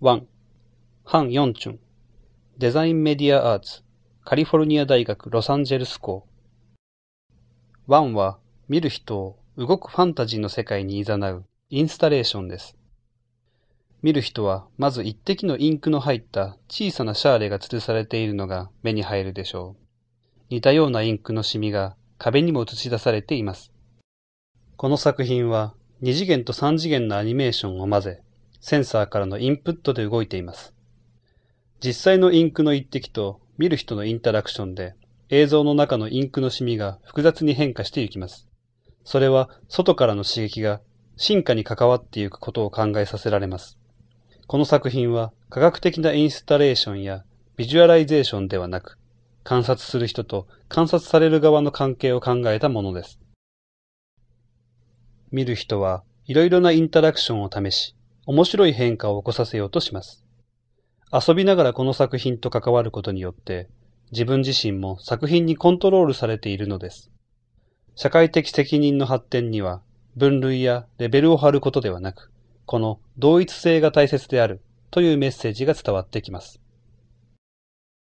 1、ハン・ヨンチュン、デザインメディアアーツ、カリフォルニア大学ロサンゼルス校。1は、見る人を動くファンタジーの世界に誘うインスタレーションです。見る人は、まず一滴のインクの入った小さなシャーレが吊るされているのが目に入るでしょう。似たようなインクのシミが壁にも映し出されています。この作品は、2次元と3次元のアニメーションを混ぜ、センサーからのインプットで動いています。実際のインクの一滴と見る人のインタラクションで映像の中のインクのシミが複雑に変化していきます。それは外からの刺激が進化に関わっていくことを考えさせられます。この作品は科学的なインスタレーションやビジュアライゼーションではなく、観察する人と観察される側の関係を考えたものです。見る人はいろいろなインタラクションを試し、面白い変化を起こさせようとします。遊びながらこの作品と関わることによって、自分自身も作品にコントロールされているのです。社会的責任の発展には、分類やレベルを張ることではなく、この同一性が大切であるというメッセージが伝わってきます。